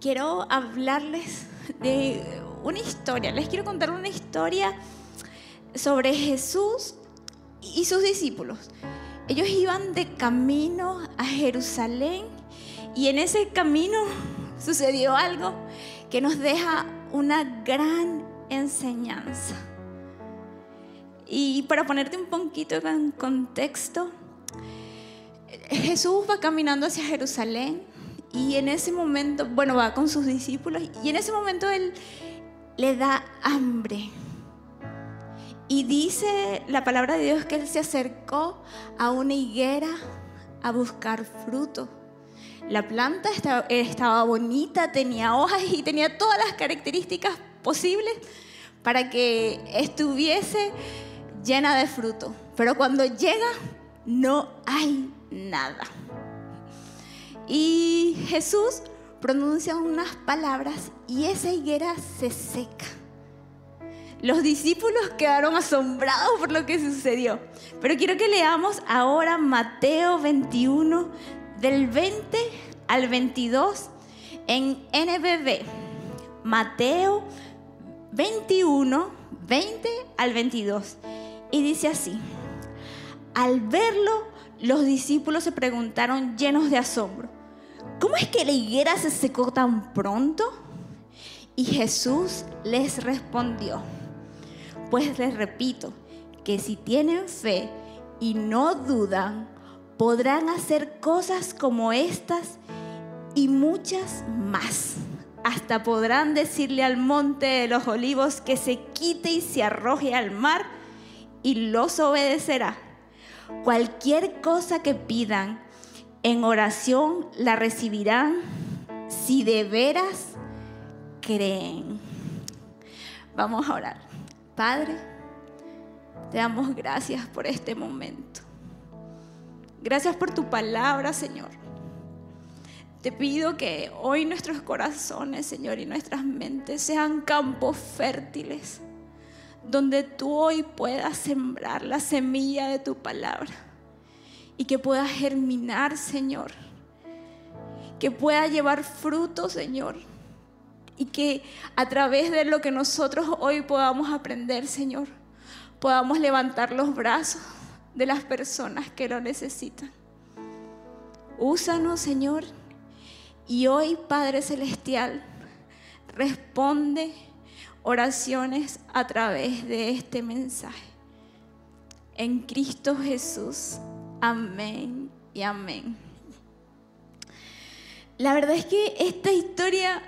quiero hablarles de una historia. Les quiero contar una historia sobre Jesús y sus discípulos. Ellos iban de camino a Jerusalén y en ese camino sucedió algo que nos deja una gran enseñanza. Y para ponerte un poquito en contexto, Jesús va caminando hacia Jerusalén y en ese momento, bueno, va con sus discípulos y en ese momento él le da hambre. Y dice la palabra de Dios que él se acercó a una higuera a buscar fruto. La planta estaba, estaba, bonita, tenía hojas y tenía todas las características posibles para que estuviese llena de fruto. Pero cuando llega, no hay nada. Y Jesús pronuncia unas palabras y esa higuera se seca. Los discípulos quedaron asombrados por lo que sucedió. Pero quiero que leamos ahora Mateo 21 del 20 al 22 en NBB. Mateo 21, 20 al 22. Y dice así, al verlo, los discípulos se preguntaron llenos de asombro, ¿cómo es que la higuera se secó tan pronto? Y Jesús les respondió, pues les repito, que si tienen fe y no dudan, podrán hacer cosas como estas y muchas más. Hasta podrán decirle al monte de los olivos que se quite y se arroje al mar y los obedecerá. Cualquier cosa que pidan en oración la recibirán si de veras creen. Vamos a orar. Padre, te damos gracias por este momento. Gracias por tu palabra, Señor. Te pido que hoy nuestros corazones, Señor, y nuestras mentes sean campos fértiles donde tú hoy puedas sembrar la semilla de tu palabra y que pueda germinar, Señor, que pueda llevar fruto, Señor, y que a través de lo que nosotros hoy podamos aprender, Señor, podamos levantar los brazos de las personas que lo necesitan. Úsanos, Señor, y hoy, Padre Celestial, responde oraciones a través de este mensaje. En Cristo Jesús. Amén y amén. La verdad es que esta historia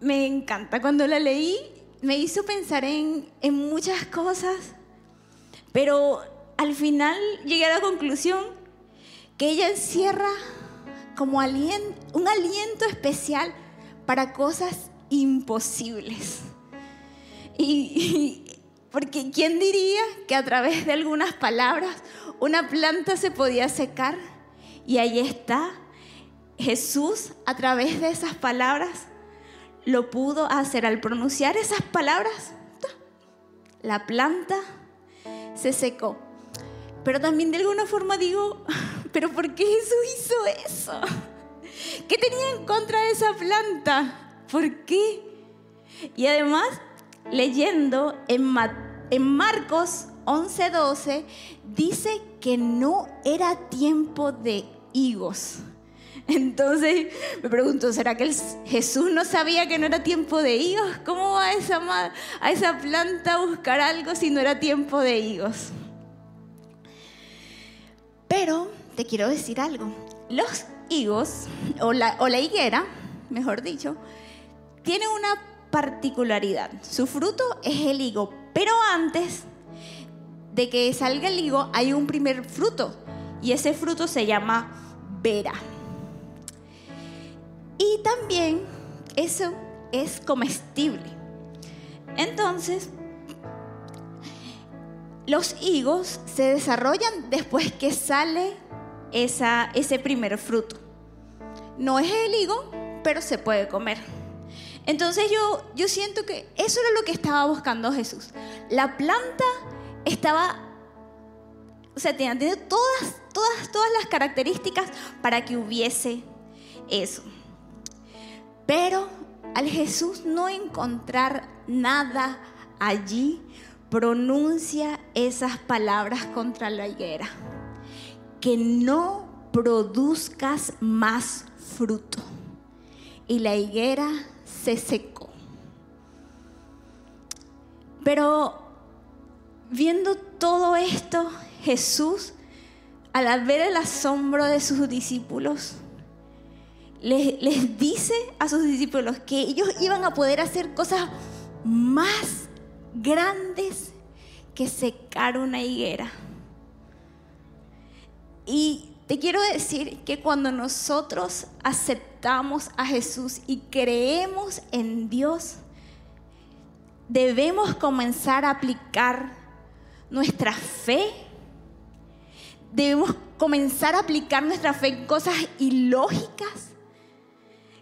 me encanta. Cuando la leí me hizo pensar en, en muchas cosas, pero al final llegué a la conclusión que ella encierra como un aliento especial para cosas imposibles. Y, porque ¿quién diría que a través de algunas palabras una planta se podía secar? Y ahí está. Jesús a través de esas palabras lo pudo hacer. Al pronunciar esas palabras, la planta se secó. Pero también de alguna forma digo, pero ¿por qué Jesús hizo eso? ¿Qué tenía en contra de esa planta? ¿Por qué? Y además, leyendo en, Marcos 11:12, dice que no era tiempo de higos. Entonces me pregunto, ¿será que Jesús no sabía que no era tiempo de higos? ¿Cómo va esa, a esa planta a buscar algo si no era tiempo de higos? Pero te quiero decir algo. Los higos, o la, o la higuera, mejor dicho, tiene una particularidad. Su fruto es el higo, pero antes de que salga el higo hay un primer fruto y ese fruto se llama vera. Y también eso es comestible. Entonces, los higos se desarrollan después que sale esa, ese primer fruto. No es el higo, pero se puede comer. Entonces yo, yo siento que eso era lo que estaba buscando Jesús. La planta estaba, o sea, tenía, todas, todas, todas las características para que hubiese eso. Pero al Jesús no encontrar nada allí, pronuncia esas palabras contra la higuera. Que no produzcas más fruto. Y la higuera se secó. Pero viendo todo esto, Jesús, al ver el asombro de sus discípulos, les, les, dice a sus discípulos que ellos iban a poder hacer cosas más grandes que secar una higuera. Y te quiero decir que cuando nosotros aceptamos a Jesús y creemos en Dios, debemos comenzar a aplicar nuestra fe. Debemos comenzar a aplicar nuestra fe en cosas ilógicas.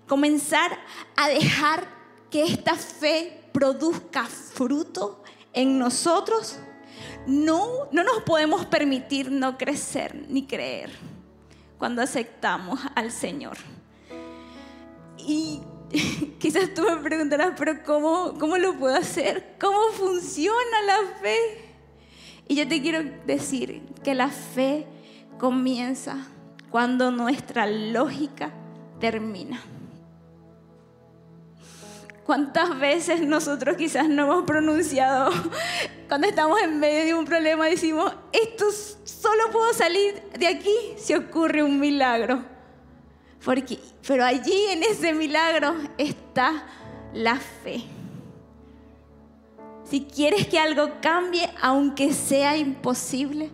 Comenzar a dejar que esta fe produzca fruto en nosotros. No, no nos podemos permitir no crecer ni creer cuando aceptamos al Señor. Y quizás tú me preguntarás, pero ¿cómo, ¿cómo lo puedo hacer? ¿Cómo funciona la fe? Y yo te quiero decir que la fe comienza cuando nuestra lógica termina. ¿Cuántas veces nosotros quizás no hemos pronunciado cuando estamos en medio de un problema decimos, esto solo puedo salir de aquí si ocurre un milagro? Porque, pero allí en ese milagro está la fe. Si quieres que algo cambie, aunque sea imposible,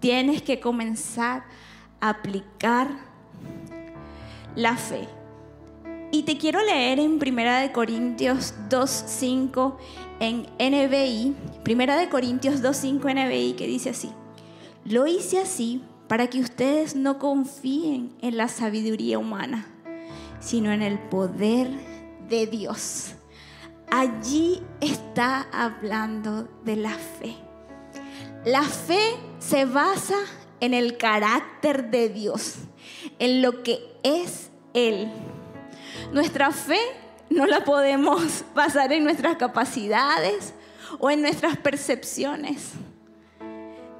tienes que comenzar a aplicar la fe. Y te quiero leer en Primera de Corintios 2:5 en NBI, Primera de Corintios 2:5 NBI que dice así: Lo hice así para que ustedes no confíen en la sabiduría humana, sino en el poder de Dios. Allí está hablando de la fe. La fe se basa en el carácter de Dios, en lo que es Él. Nuestra fe no la podemos basar en nuestras capacidades o en nuestras percepciones.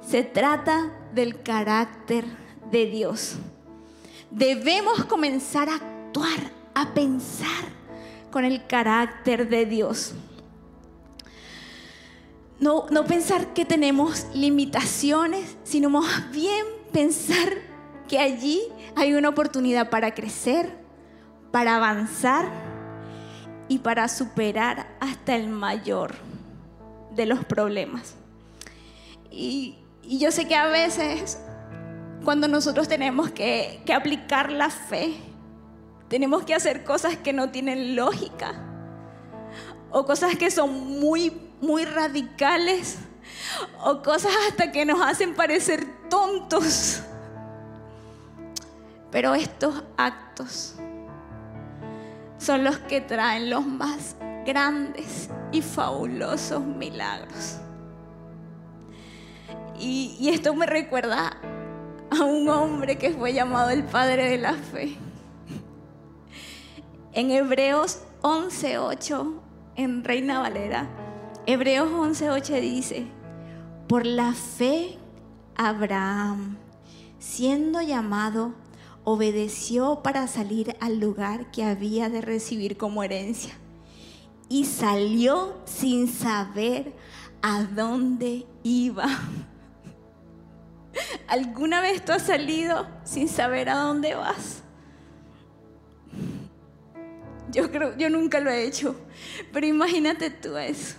Se trata del carácter de Dios. Debemos comenzar a actuar, a pensar con el carácter de Dios. No, no pensar que tenemos limitaciones, sino más bien pensar que allí hay una oportunidad para crecer, para avanzar y para superar hasta el mayor de los problemas. Y y yo sé que a veces cuando nosotros tenemos que, aplicar la fe, tenemos que hacer cosas que no tienen lógica o cosas que son muy, muy radicales o cosas hasta que nos hacen parecer tontos. Pero estos actos son los que traen los más grandes y fabulosos milagros. Y, esto me recuerda a un hombre que fue llamado el padre de la fe. En Hebreos 11:8, en Reina Valera, Hebreos 11:8 dice, por la fe Abraham, siendo llamado, obedeció para salir al lugar que había de recibir como herencia. Y salió sin saber a dónde iba. ¿Alguna vez tú has salido sin saber a dónde vas? Yo creo, yo nunca lo he hecho, pero imagínate tú eso.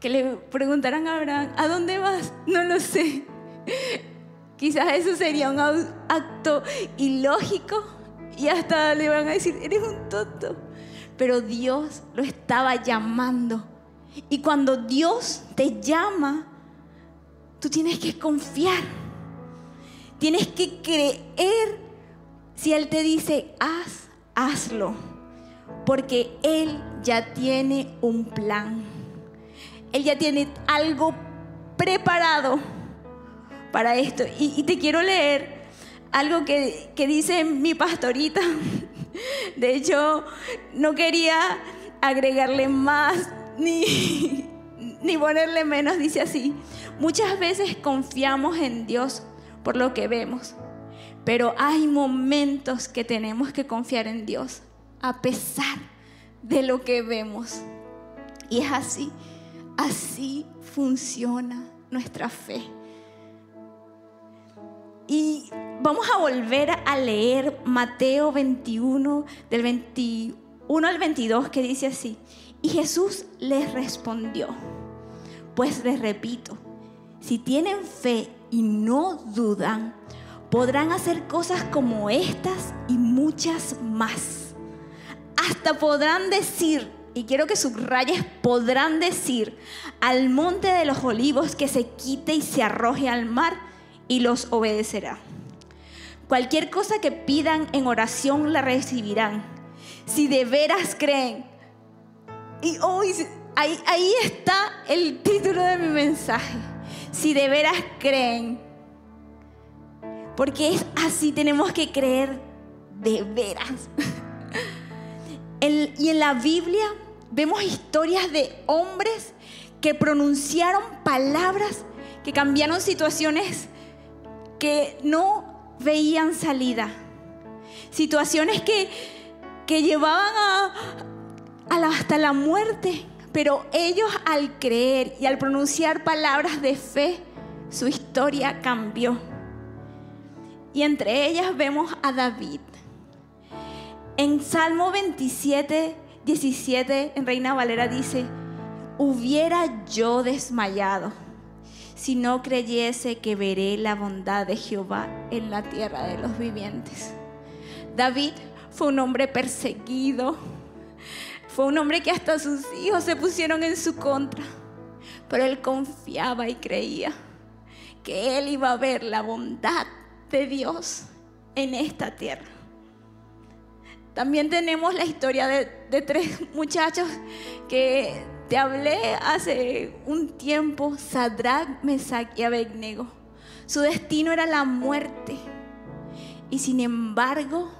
Que le preguntaran a Abraham, ¿a dónde vas? No lo sé. Quizás eso sería un acto ilógico y hasta le van a decir, eres un tonto. Pero Dios lo estaba llamando. Y cuando Dios te llama, tú tienes que confiar Tienes que creer si Él te dice, haz, hazlo. Porque Él ya tiene un plan. Él ya tiene algo preparado para esto. Y, te quiero leer algo que, que dice mi pastorita De hecho, no quería agregarle más ni, ni ponerle menos, dice así. Muchas veces confiamos en Dios por lo que vemos, pero hay momentos que tenemos que confiar en Dios a pesar de lo que vemos. Y es así, así funciona nuestra fe. Y vamos a volver a leer Mateo 21, del 21 al 22, que dice así. Y Jesús les respondió, pues les repito, si tienen fe y no dudan, podrán hacer cosas como estas y muchas más. Hasta podrán decir, y quiero que subrayes, podrán decir al monte de los olivos que se quite y se arroje al mar y los obedecerá. Cualquier cosa que pidan en oración la recibirán. Si de veras creen. Y hoy ahí, ahí está el título de mi mensaje. Si de veras creen. Porque es así, tenemos que creer de veras. y en la Biblia vemos historias de hombres que pronunciaron palabras que cambiaron situaciones que no veían salida. Situaciones que, que llevaban a, hasta la muerte. Pero ellos al creer y al pronunciar palabras de fe, su historia cambió. Y entre ellas vemos a David. En Salmo 27, 17, en Reina Valera dice, hubiera yo desmayado si no creyese que veré la bondad de Jehová en la tierra de los vivientes. David fue un hombre perseguido, fue un hombre que hasta sus hijos se pusieron en su contra, pero él confiaba y creía que él iba a ver la bondad de Dios en esta tierra. También tenemos la historia de, tres muchachos que te hablé hace un tiempo, Sadrach, Mesach y Abednego. Su destino era la muerte. Y sin embargo,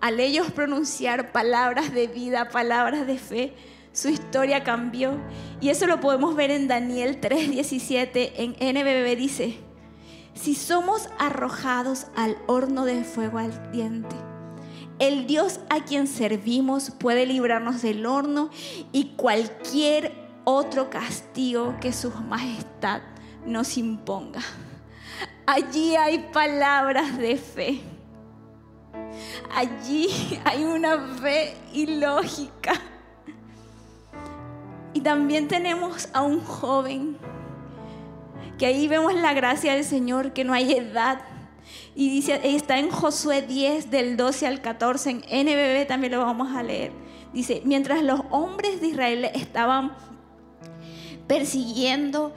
al ellos pronunciar palabras de vida, palabras de fe, su historia cambió. Y eso lo podemos ver en Daniel 3:17. En NBB dice, si somos arrojados al horno de fuego ardiente, el Dios a quien servimos puede librarnos del horno y cualquier otro castigo que su majestad nos imponga. Allí hay palabras de fe. Allí hay una fe ilógica. Y también tenemos a un joven, que ahí vemos la gracia del Señor, que no hay edad y dice, está en Josué 10 del 12 al 14, en NBB también lo vamos a leer. Dice, mientras los hombres de Israel estaban persiguiendo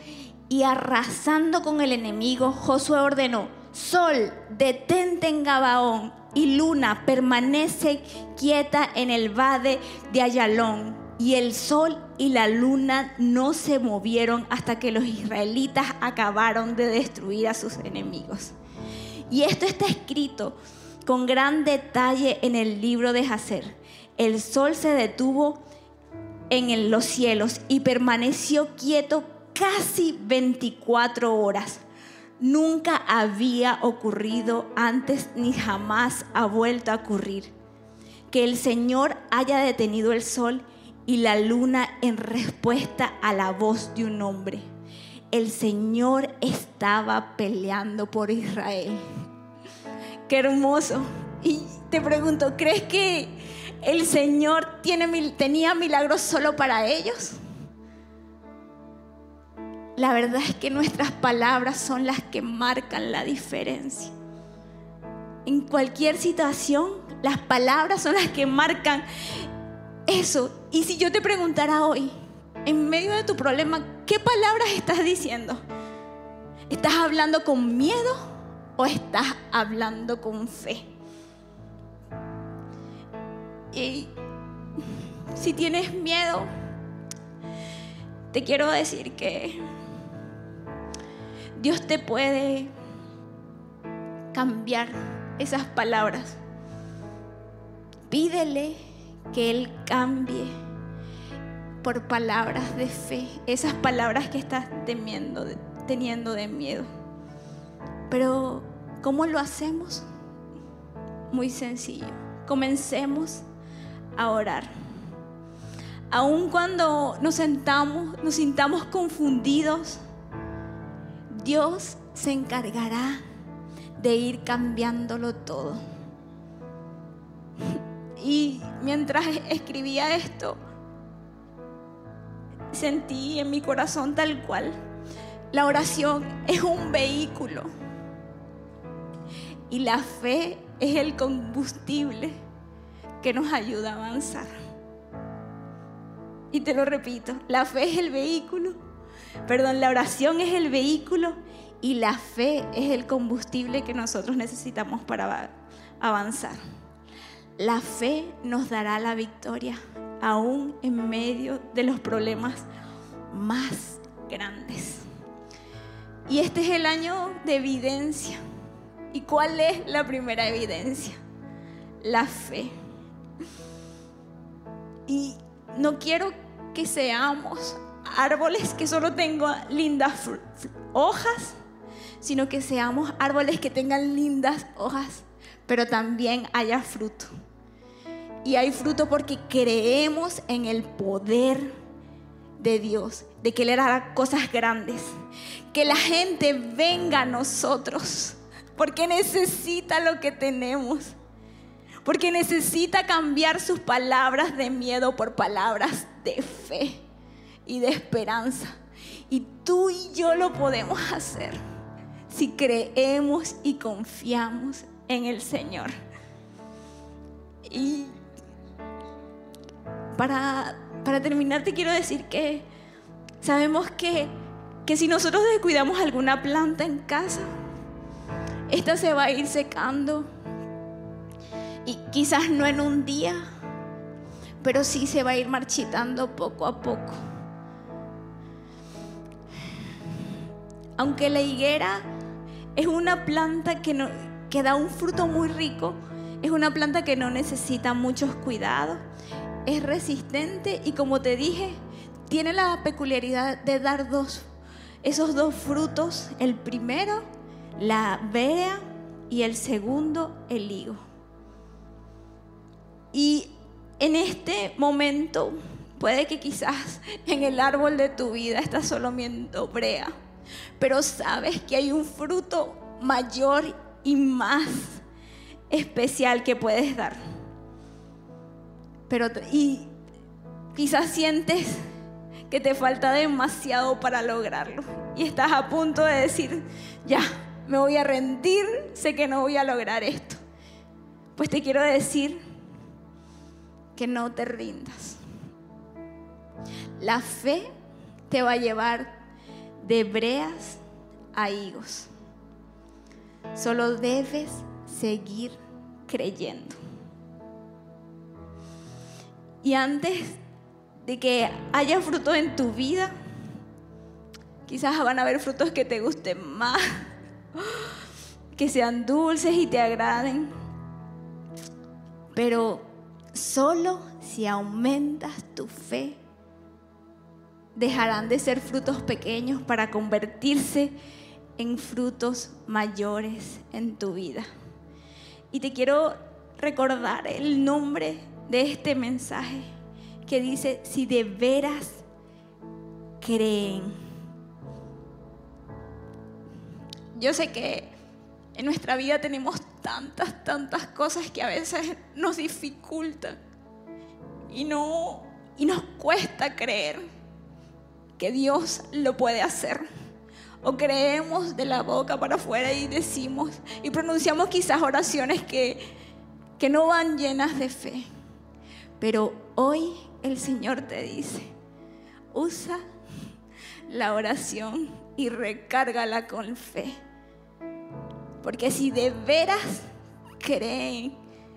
y arrasando con el enemigo, Josué ordenó, Sol, detente en Gabaón y luna, permanece quieta en el vade de Ayalón. Y el sol y la luna no se movieron hasta que los israelitas acabaron de destruir a sus enemigos. Y esto está escrito con gran detalle en el libro de Jacer. El sol se detuvo en los cielos y permaneció quieto casi 24 horas. Nunca había ocurrido antes ni jamás ha vuelto a ocurrir. Que el Señor haya detenido el sol y la luna en respuesta a la voz de un hombre el Señor estaba peleando por Israel. Qué hermoso. Y te pregunto, ¿crees que el Señor tenía milagros solo para ellos? La verdad es que nuestras palabras son las que marcan la diferencia. En cualquier situación, las palabras son las que marcan eso. Y si yo te preguntara hoy, en medio de tu problema, ¿qué palabras estás diciendo? ¿Estás hablando con miedo o estás hablando con fe? Y si tienes miedo, te quiero decir que Dios te puede cambiar esas palabras Pídele que Él cambie por palabras de fe, esas palabras que estás teniendo de miedo. Pero, ¿cómo lo hacemos? Muy sencillo. Comencemos a orar. Aun cuando nos sentamos, nos sintamos confundidos, Dios se encargará de ir cambiándolo todo. Y mientras escribía esto, sentí en mi corazón tal cual. La oración es un vehículo y la fe es el combustible que nos ayuda a avanzar. Y te lo repito, la fe es el vehículo, perdón, la oración es el vehículo y la fe es el combustible que nosotros necesitamos para avanzar. La fe nos dará la victoria aún en medio de los problemas más grandes. Y este es el año de evidencia. ¿Y cuál es la primera evidencia? La fe. Y no quiero que seamos árboles que solo tengan lindas hojas, sino que seamos árboles que tengan lindas hojas, pero también haya fruto. Y hay fruto porque creemos en el poder de Dios, de que Él hará cosas grandes. Que la gente venga a nosotros, porque necesita lo que tenemos. Porque necesita cambiar sus palabras de miedo por palabras de fe y de esperanza. Y tú y yo lo podemos hacer si creemos y confiamos en el Señor. Y para, terminar te quiero decir que sabemos que, que si nosotros descuidamos alguna planta en casa, esta se va a ir secando. Y quizás no en un día, pero sí se va a ir marchitando poco a poco. Aunque la higuera es una planta que, no, que da un fruto muy rico, es una planta que no necesita muchos cuidados es resistente y como te dije, tiene la peculiaridad de dar dos, esos dos frutos. El primero, la brea y el segundo, el higo. Y en este momento, puede que quizás en el árbol de tu vida estás solo viendo brea, pero sabes que hay un fruto mayor y más especial que puedes dar pero y quizás sientes que te falta demasiado para lograrlo y estás a punto de decir, ya, me voy a rendir, sé que no voy a lograr esto. Pues te quiero decir que no te rindas. La fe te va a llevar de breas a higos. Solo debes seguir creyendo. Y antes de que haya fruto en tu vida, quizás van a haber frutos que te gusten más, que sean dulces y te agraden. Pero solo si aumentas tu fe, dejarán de ser frutos pequeños para convertirse en frutos mayores en tu vida. Y te quiero recordar el nombre de este mensaje que dice, si de veras creen. Yo sé que en nuestra vida tenemos tantas, tantas cosas que a veces nos dificultan y, no, y nos cuesta creer que Dios lo puede hacer. O creemos de la boca para afuera y decimos y pronunciamos quizás oraciones que, que no van llenas de fe. Pero hoy el Señor te dice, usa la oración y recárgala con fe. Porque si de veras creen,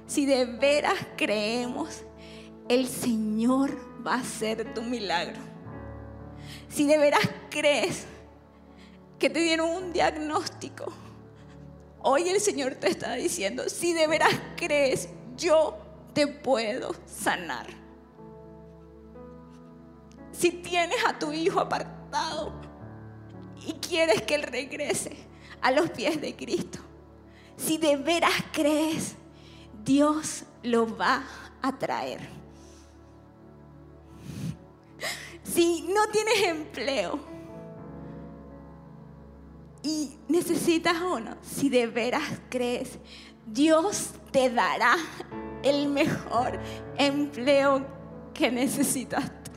si de veras creemos, el Señor va a hacer tu milagro. Si de veras crees que te dieron un diagnóstico, hoy el Señor te está diciendo, si de veras crees, yo te puedo sanar. Si tienes a tu hijo apartado y quieres que él regrese a los pies de Cristo, si de veras crees, Dios lo va a traer. Si no tienes empleo y necesitas uno, si de veras crees, Dios te dará el mejor empleo que necesitas tú.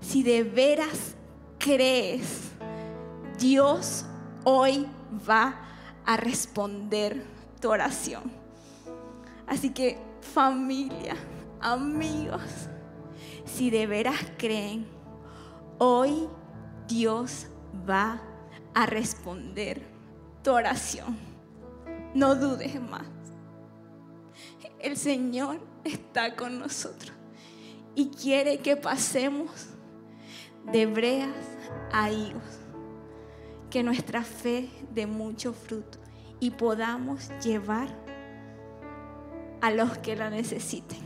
Si de veras crees, Dios hoy va a responder tu oración. Así que familia, amigos, si de veras creen, hoy Dios va a responder tu oración. No dudes más. El Señor está con nosotros y quiere que pasemos de breas a higos, que nuestra fe dé mucho fruto y podamos llevar a los que la necesiten.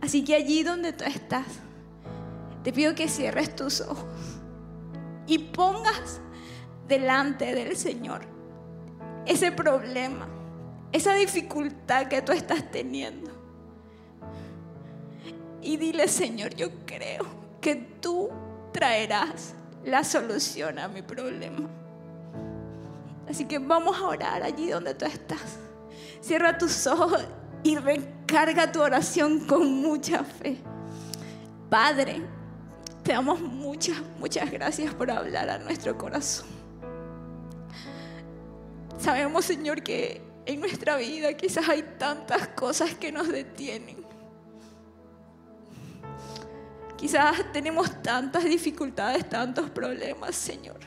Así que allí donde tú estás, te pido que cierres tus ojos y pongas delante del Señor ese problema, esa dificultad que tú estás teniendo. Y dile, Señor, yo creo que tú traerás la solución a mi problema. Así que vamos a orar allí donde tú estás. Cierra tus ojos y recarga tu oración con mucha fe. Padre, te damos muchas, muchas gracias por hablar a nuestro corazón. Sabemos, Señor, que en nuestra vida quizás hay tantas cosas que nos detienen. Quizás tenemos tantas dificultades, tantos problemas, Señor.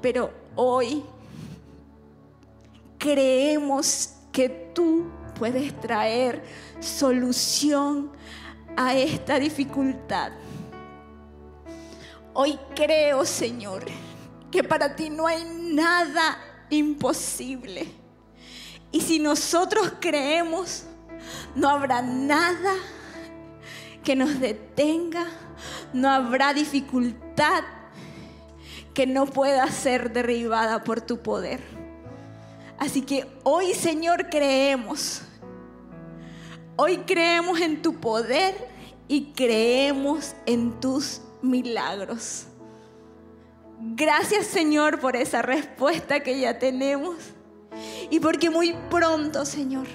Pero hoy creemos que tú puedes traer solución a esta dificultad. Hoy creo, Señor, que para ti no hay nada imposible. Y si nosotros creemos, no habrá nada que nos detenga, no habrá dificultad que no pueda ser derribada por tu poder. Así que hoy, Señor, creemos. Hoy creemos en tu poder y creemos en tus milagros. Gracias, Señor, por esa respuesta que ya tenemos. Y porque muy pronto, Señor,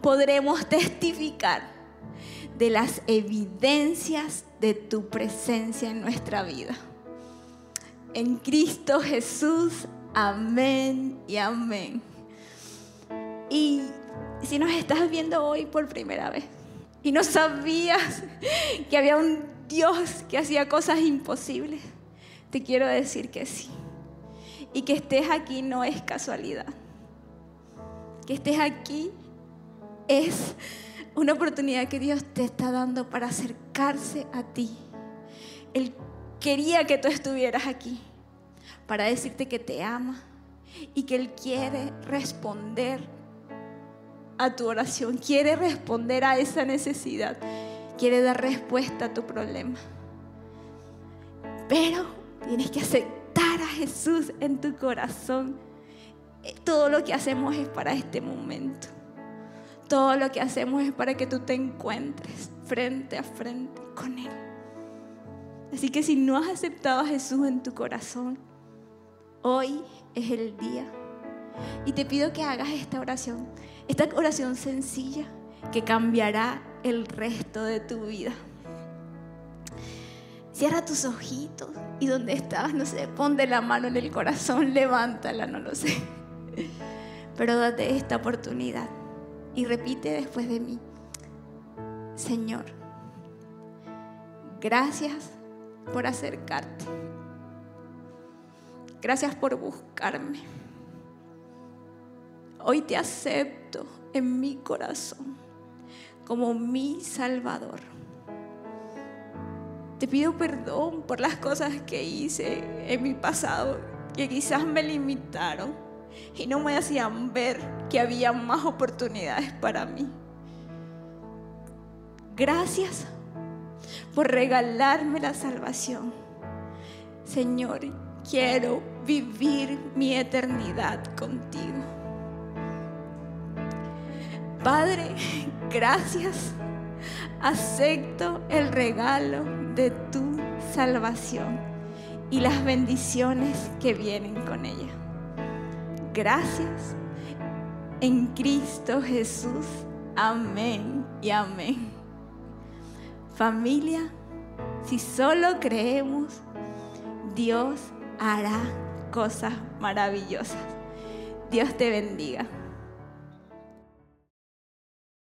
podremos testificar de las evidencias de tu presencia en nuestra vida. En Cristo Jesús, amén y amén. Y si nos estás viendo hoy por primera vez y no sabías que había un Dios que hacía cosas imposibles, te quiero decir que sí. Y que estés aquí no es casualidad. Que estés aquí es una oportunidad que Dios te está dando para acercarse a ti. Él quería que tú estuvieras aquí para decirte que te ama y que Él quiere responder a tu oración, quiere responder a esa necesidad, quiere dar respuesta a tu problema. Pero tienes que a Jesús en tu corazón. Todo lo que hacemos es para este momento. Todo lo que hacemos es para que tú te encuentres frente a frente con Él. Así que si no has aceptado a Jesús en tu corazón, hoy es el día. Y te pido que hagas esta oración, esta oración sencilla que cambiará el resto de tu vida. Cierra tus ojitos y donde estás, no sé, ponte la mano en el corazón, levántala, no lo sé. Pero date esta oportunidad y repite después de mí, Señor, gracias por acercarte. Gracias por buscarme. Hoy te acepto en mi corazón como mi Salvador. Te pido perdón por las cosas que hice en mi pasado que quizás me limitaron y no me hacían ver que había más oportunidades para mí. Gracias por regalarme la salvación. Señor, quiero vivir mi eternidad contigo. Padre, gracias. Acepto el regalo de tu salvación y las bendiciones que vienen con ella. Gracias. En Cristo Jesús. Amén y amén. Familia, si solo creemos, Dios hará cosas maravillosas. Dios te bendiga.